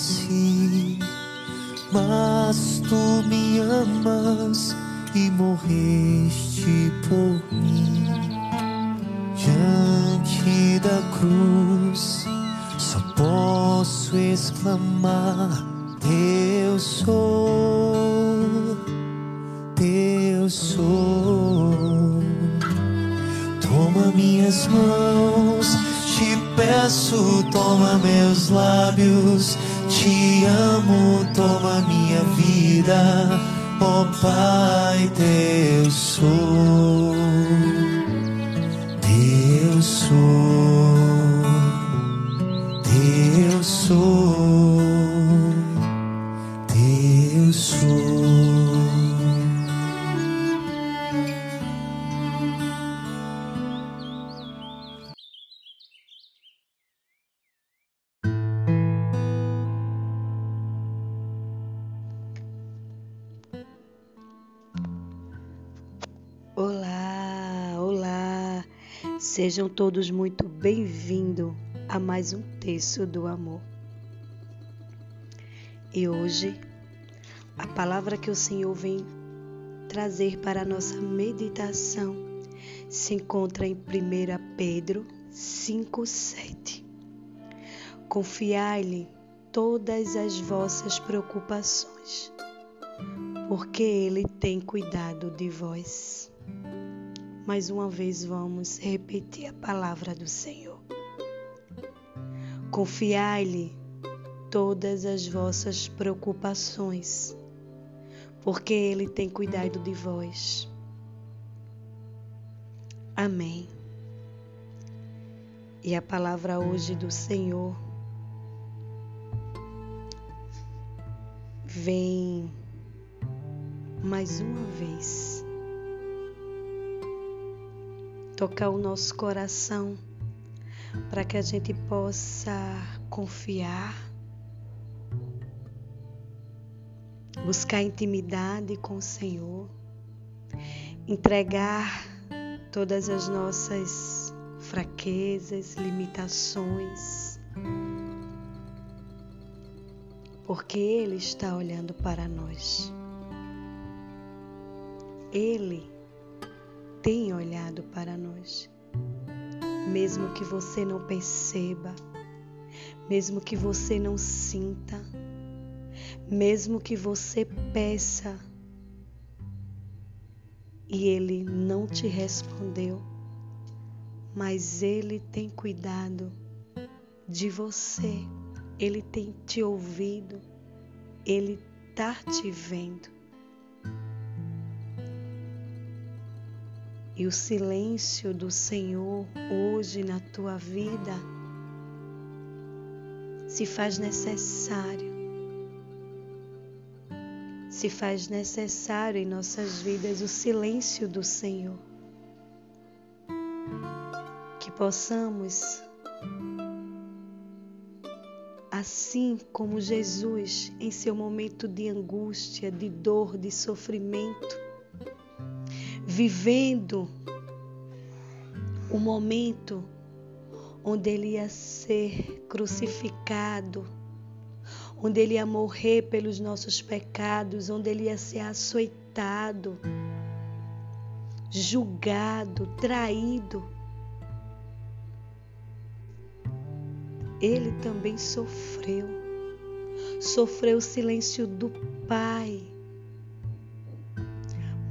nasci, mas tu me amas e morreste por mim. Diante da cruz, só posso exclamar: Eu sou, eu sou. Toma minhas mãos, te peço, toma meus lábios. Te amo, toma minha vida, ó oh, Pai, Deus sou, Sejam todos muito bem-vindos a mais um Terço do Amor. E hoje, a palavra que o Senhor vem trazer para a nossa meditação se encontra em 1 Pedro 5,7. Confiai-lhe todas as vossas preocupações, porque Ele tem cuidado de vós. Mais uma vez vamos repetir a palavra do Senhor. Confiai-lhe todas as vossas preocupações, porque Ele tem cuidado de vós. Amém. E a palavra hoje do Senhor vem mais uma vez tocar o nosso coração para que a gente possa confiar, buscar intimidade com o Senhor, entregar todas as nossas fraquezas, limitações, porque Ele está olhando para nós. Ele tem olhado para nós. Mesmo que você não perceba, mesmo que você não sinta, mesmo que você peça e ele não te respondeu, mas ele tem cuidado de você, ele tem te ouvido, ele está te vendo. E o silêncio do Senhor hoje na tua vida se faz necessário. Se faz necessário em nossas vidas o silêncio do Senhor. Que possamos, assim como Jesus, em seu momento de angústia, de dor, de sofrimento, vivendo o momento onde ele ia ser crucificado, onde ele ia morrer pelos nossos pecados, onde ele ia ser açoitado, julgado, traído. Ele também sofreu, sofreu o silêncio do Pai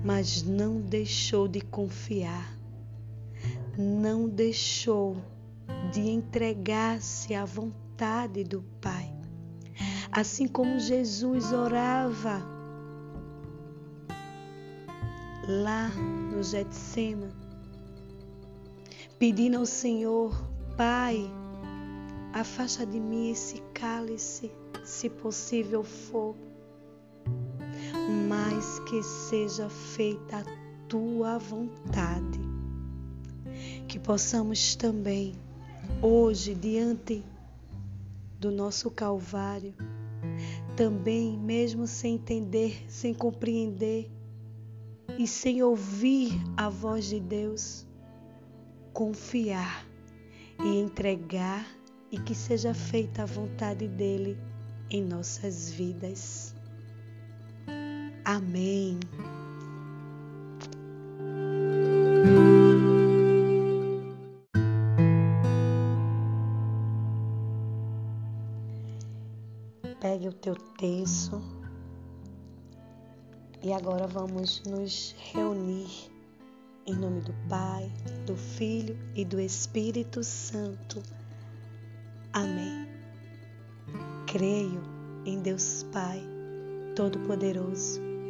mas não deixou de confiar, não deixou de entregar-se à vontade do Pai. Assim como Jesus orava lá no Getsema, pedindo ao Senhor, Pai, afasta de mim esse cálice, se possível for mas que seja feita a tua vontade. Que possamos também, hoje, diante do nosso Calvário, também, mesmo sem entender, sem compreender e sem ouvir a voz de Deus, confiar e entregar e que seja feita a vontade dele em nossas vidas. Amém. Pegue o teu terço e agora vamos nos reunir em nome do Pai, do Filho e do Espírito Santo. Amém. Creio em Deus Pai, Todo-Poderoso,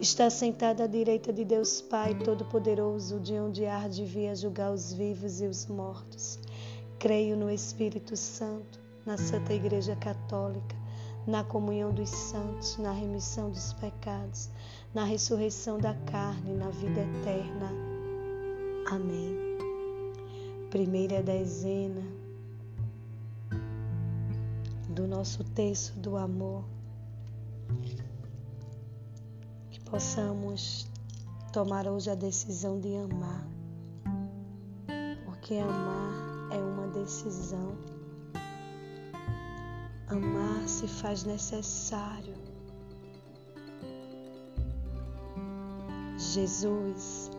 Está sentado à direita de Deus Pai Todo-Poderoso, de onde há de vir julgar os vivos e os mortos. Creio no Espírito Santo, na Santa Igreja Católica, na comunhão dos santos, na remissão dos pecados, na ressurreição da carne, na vida eterna. Amém primeira dezena do nosso texto do amor, possamos tomar hoje a decisão de amar, porque amar é uma decisão. Amar se faz necessário. Jesus,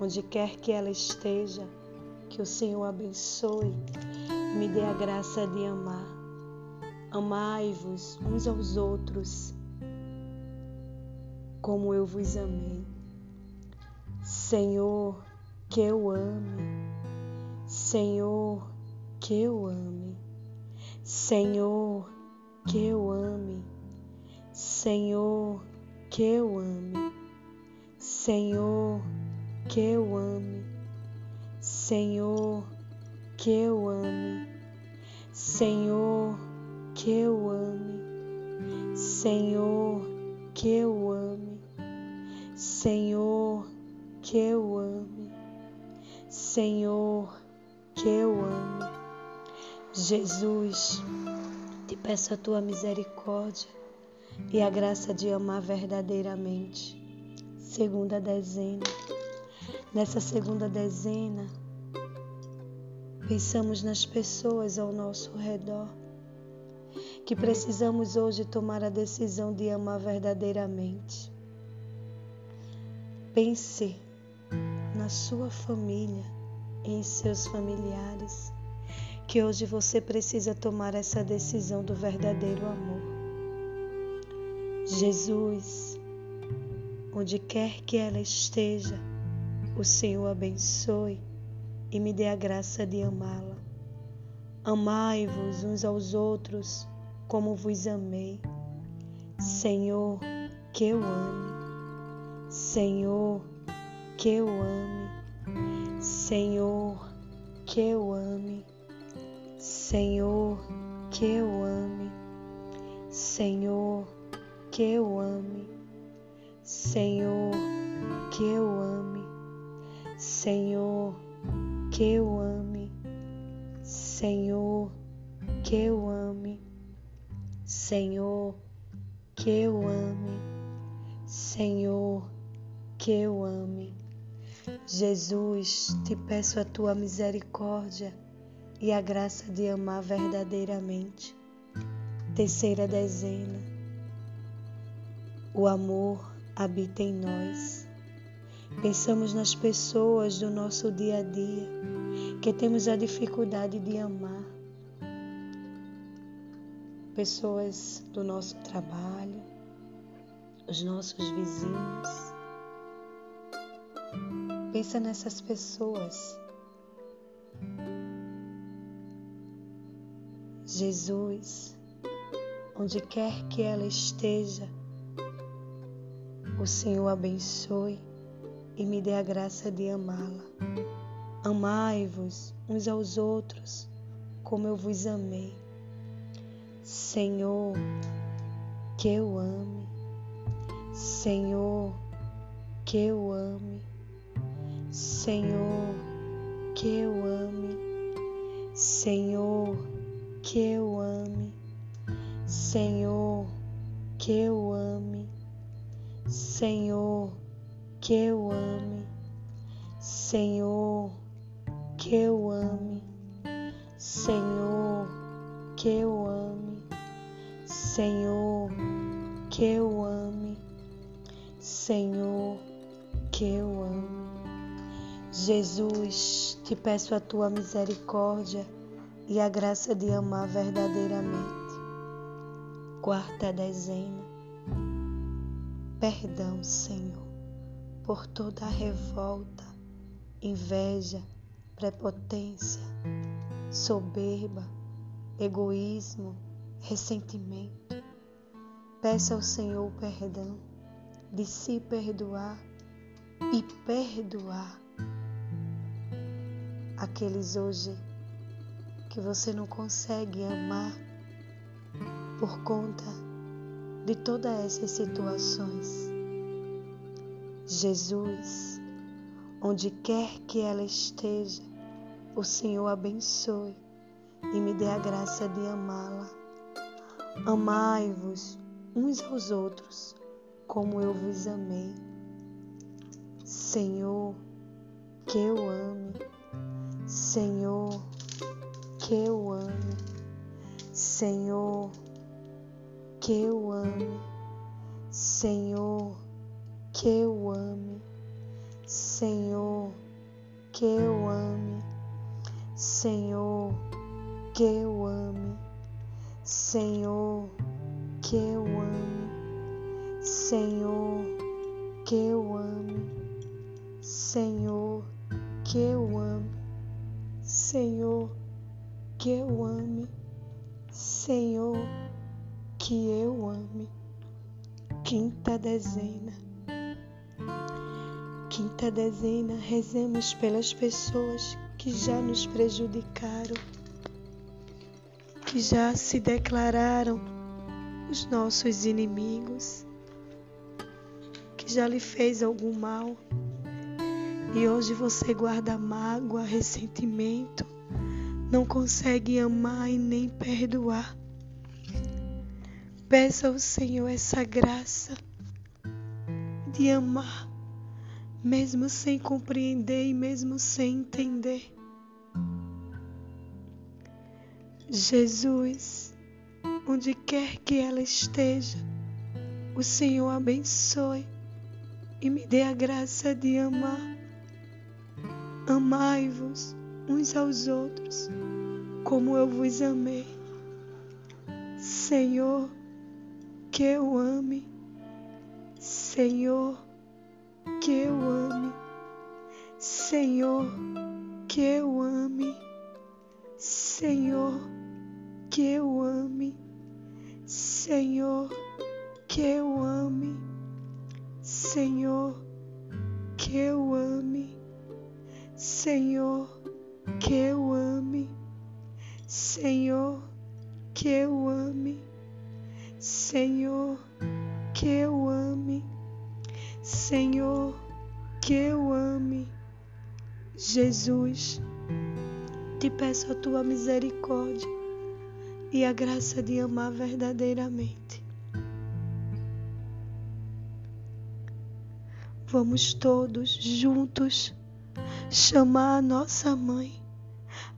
onde quer que ela esteja, que o Senhor abençoe me dê a graça de amar. Amai-vos uns aos outros, como eu vos amei. Senhor, que eu ame. Senhor, que eu ame. Senhor, que eu ame. Senhor, que eu ame. Senhor, que eu ame. Senhor, que eu ame, Senhor, que eu ame, Senhor, que eu ame, Senhor, que eu ame, Senhor, que eu ame. Jesus, te peço a tua misericórdia e a graça de amar verdadeiramente. Segunda dezena. Nessa segunda dezena, Pensamos nas pessoas ao nosso redor que precisamos hoje tomar a decisão de amar verdadeiramente. Pense na sua família, em seus familiares, que hoje você precisa tomar essa decisão do verdadeiro amor. Jesus, onde quer que ela esteja, o Senhor abençoe e me dê a graça de amá-la. Amai-vos uns aos outros como vos amei. Senhor, que eu ame. Senhor, que eu ame. Senhor, que eu ame. Senhor, que eu ame. Senhor, que eu ame. Senhor, que eu ame. Senhor, que eu ame, Senhor, que eu ame, Senhor, que eu ame, Senhor, que eu ame. Jesus, te peço a tua misericórdia e a graça de amar verdadeiramente. Terceira dezena. O amor habita em nós Pensamos nas pessoas do nosso dia a dia que temos a dificuldade de amar. Pessoas do nosso trabalho, os nossos vizinhos. Pensa nessas pessoas. Jesus, onde quer que ela esteja, o Senhor abençoe e me dê a graça de amá-la. Amai-vos uns aos outros como eu vos amei. Senhor, que eu ame. Senhor, que eu ame, Senhor, que eu ame, Senhor, que eu ame, Senhor, que eu ame, Senhor, que eu ame, Senhor, que eu ame, Senhor, que eu ame, Senhor, que eu ame, Senhor, que eu ame. Jesus, te peço a tua misericórdia e a graça de amar verdadeiramente. Quarta dezena. Perdão, Senhor, por toda a revolta, inveja, prepotência, soberba, egoísmo, ressentimento. Peça ao Senhor perdão, de se perdoar e perdoar aqueles hoje que você não consegue amar por conta de todas essas situações. Jesus, onde quer que ela esteja, o Senhor abençoe e me dê a graça de amá-la. Amai-vos uns aos outros, como eu vos amei. Senhor, que eu ame. Senhor, que eu ame, Senhor, que eu ame, Senhor, que eu ame, Senhor, que eu ame, Senhor, que eu ame, Senhor, que eu ame, Senhor, que eu ame, Senhor, que eu ame. Senhor, que eu ame. Senhor, que eu ame. Quinta dezena. Quinta dezena, rezemos pelas pessoas que já nos prejudicaram, que já se declararam os nossos inimigos, que já lhe fez algum mal e hoje você guarda mágoa, ressentimento, não consegue amar e nem perdoar. Peça ao Senhor essa graça de amar mesmo sem compreender e mesmo sem entender. Jesus, onde quer que ela esteja, o Senhor abençoe e me dê a graça de amar. Amai-vos uns aos outros, como eu vos amei. Senhor, que eu ame. Senhor, que eu ame. Senhor, que eu ame. Senhor, que eu ame. Senhor, que eu ame. Senhor, que eu ame. Senhor, que eu ame. Senhor, que eu ame. Senhor, que eu ame. Senhor, que eu ame. Jesus, te peço a tua misericórdia e a graça de amar verdadeiramente. Vamos todos juntos chamar a nossa mãe,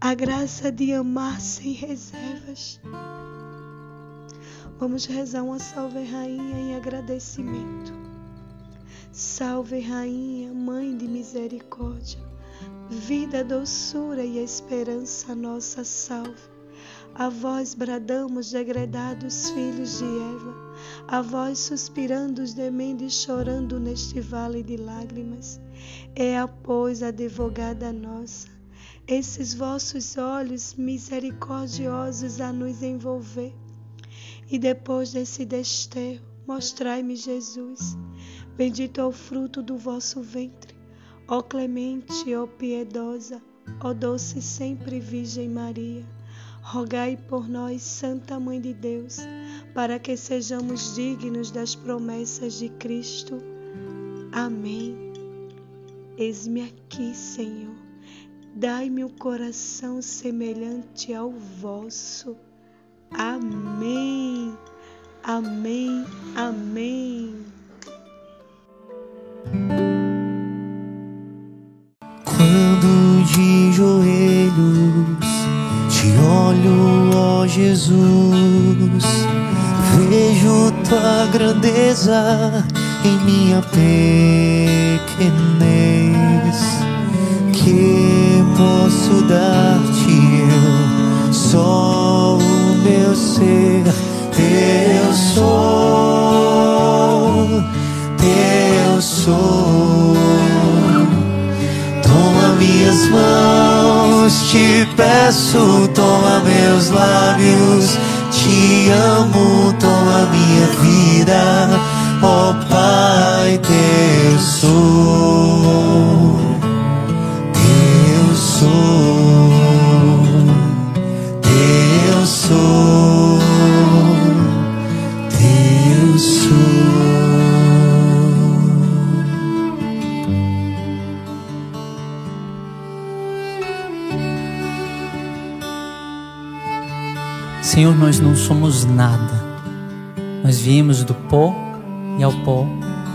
a graça de amar sem reservas. Vamos rezar uma salve rainha em agradecimento. Salve, Rainha, Mãe de Misericórdia, vida, doçura e esperança, nossa salve. A vós bradamos, degredados filhos de Eva, a vós suspirando, gemendo e chorando neste vale de lágrimas. É, pois, advogada nossa, esses vossos olhos misericordiosos a nos envolver. E depois desse desterro, mostrai-me Jesus Bendito é o fruto do vosso ventre, ó clemente, ó piedosa, ó doce sempre Virgem Maria. Rogai por nós, Santa Mãe de Deus, para que sejamos dignos das promessas de Cristo. Amém. Eis-me aqui, Senhor. Dai-me um coração semelhante ao vosso. Amém. Amém. Amém. Quando de joelhos te olho, ó Jesus, grandeza em minha pequenez. Que posso dar-te eu, só o meu ser, eu sou, eu sou. Toma minhas mãos, te peço, toma meus lábios, te amo, toma minha vida, ó Pai, teu sou, teu sou, teu sou, Senhor, nós não somos nada. Nós viemos do pó e ao pó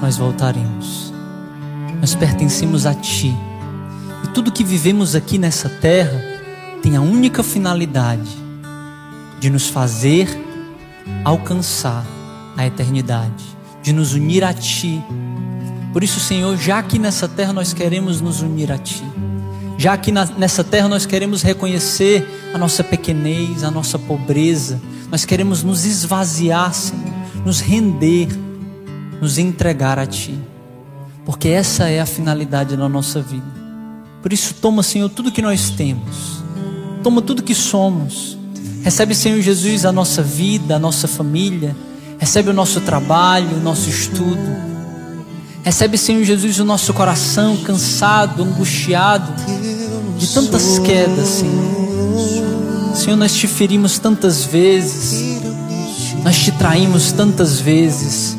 nós voltaremos. Nós pertencemos a Ti. E tudo que vivemos aqui nessa terra tem a única finalidade de nos fazer alcançar a eternidade, de nos unir a Ti. Por isso, Senhor, já aqui nessa terra nós queremos nos unir a Ti. Já na, nessa terra nós queremos reconhecer a nossa pequenez, a nossa pobreza. Nós queremos nos esvaziar, Senhor, nos render, nos entregar a Ti. Porque essa é a finalidade da nossa vida. Por isso, toma, Senhor, tudo que nós temos. Toma tudo que somos. Recebe, Senhor Jesus, a nossa vida, a nossa família. Recebe o nosso trabalho, o nosso estudo. Recebe, Senhor Jesus, o nosso coração cansado, angustiado de tantas quedas, Senhor. Senhor, nós te ferimos tantas vezes, nós te traímos tantas vezes,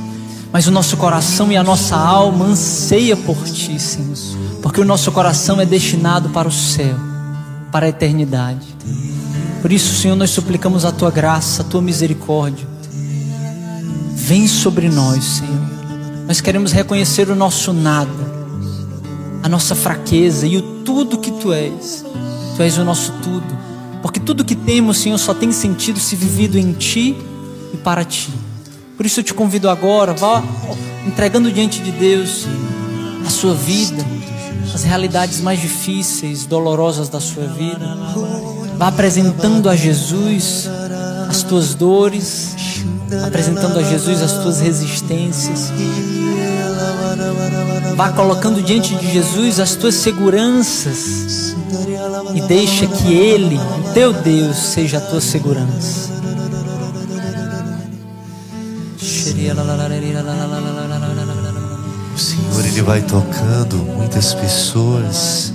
mas o nosso coração e a nossa alma anseia por ti, Senhor, porque o nosso coração é destinado para o céu, para a eternidade. Por isso, Senhor, nós suplicamos a tua graça, a tua misericórdia. Vem sobre nós, Senhor. Nós queremos reconhecer o nosso nada, a nossa fraqueza e o tudo que tu és. Tu és o nosso tudo. Porque tudo que temos, Senhor, só tem sentido se vivido em ti e para ti. Por isso eu te convido agora, vá entregando diante de Deus a sua vida, as realidades mais difíceis, dolorosas da sua vida. Vá apresentando a Jesus as tuas dores, apresentando a Jesus as tuas resistências. Vá colocando diante de Jesus as tuas seguranças e deixa que Ele, o teu Deus, seja a tua segurança. O Senhor ele vai tocando muitas pessoas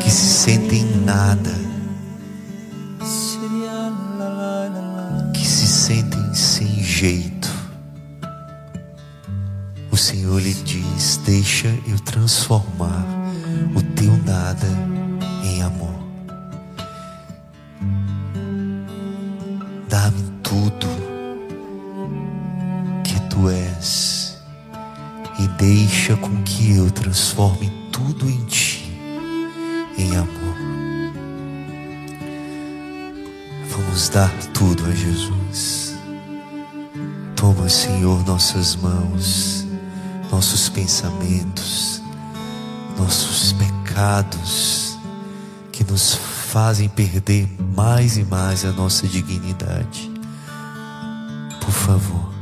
que se sentem nada, que se sentem sem jeito. Senhor lhe diz: Deixa eu transformar o teu nada em amor. Dá-me tudo que tu és e deixa com que eu transforme tudo em ti em amor. Vamos dar tudo a Jesus. Toma, Senhor, nossas mãos, nossos pensamentos, nossos pecados que nos fazem perder mais e mais a nossa dignidade. Por favor,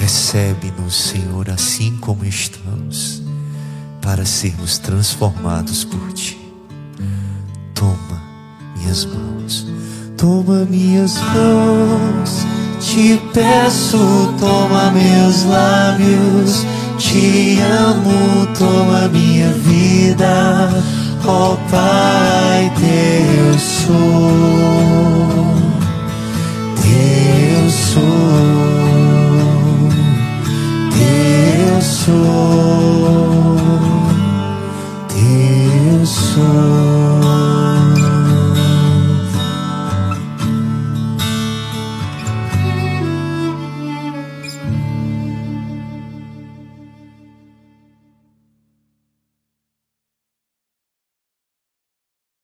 recebe-nos, Senhor, assim como estamos, para sermos transformados por Ti. Toma minhas mãos, toma minhas mãos, te peço, toma meus lábios, te amo, toma minha vida, ó oh, Pai, teu sou, teu sou, teu sou, teu sou.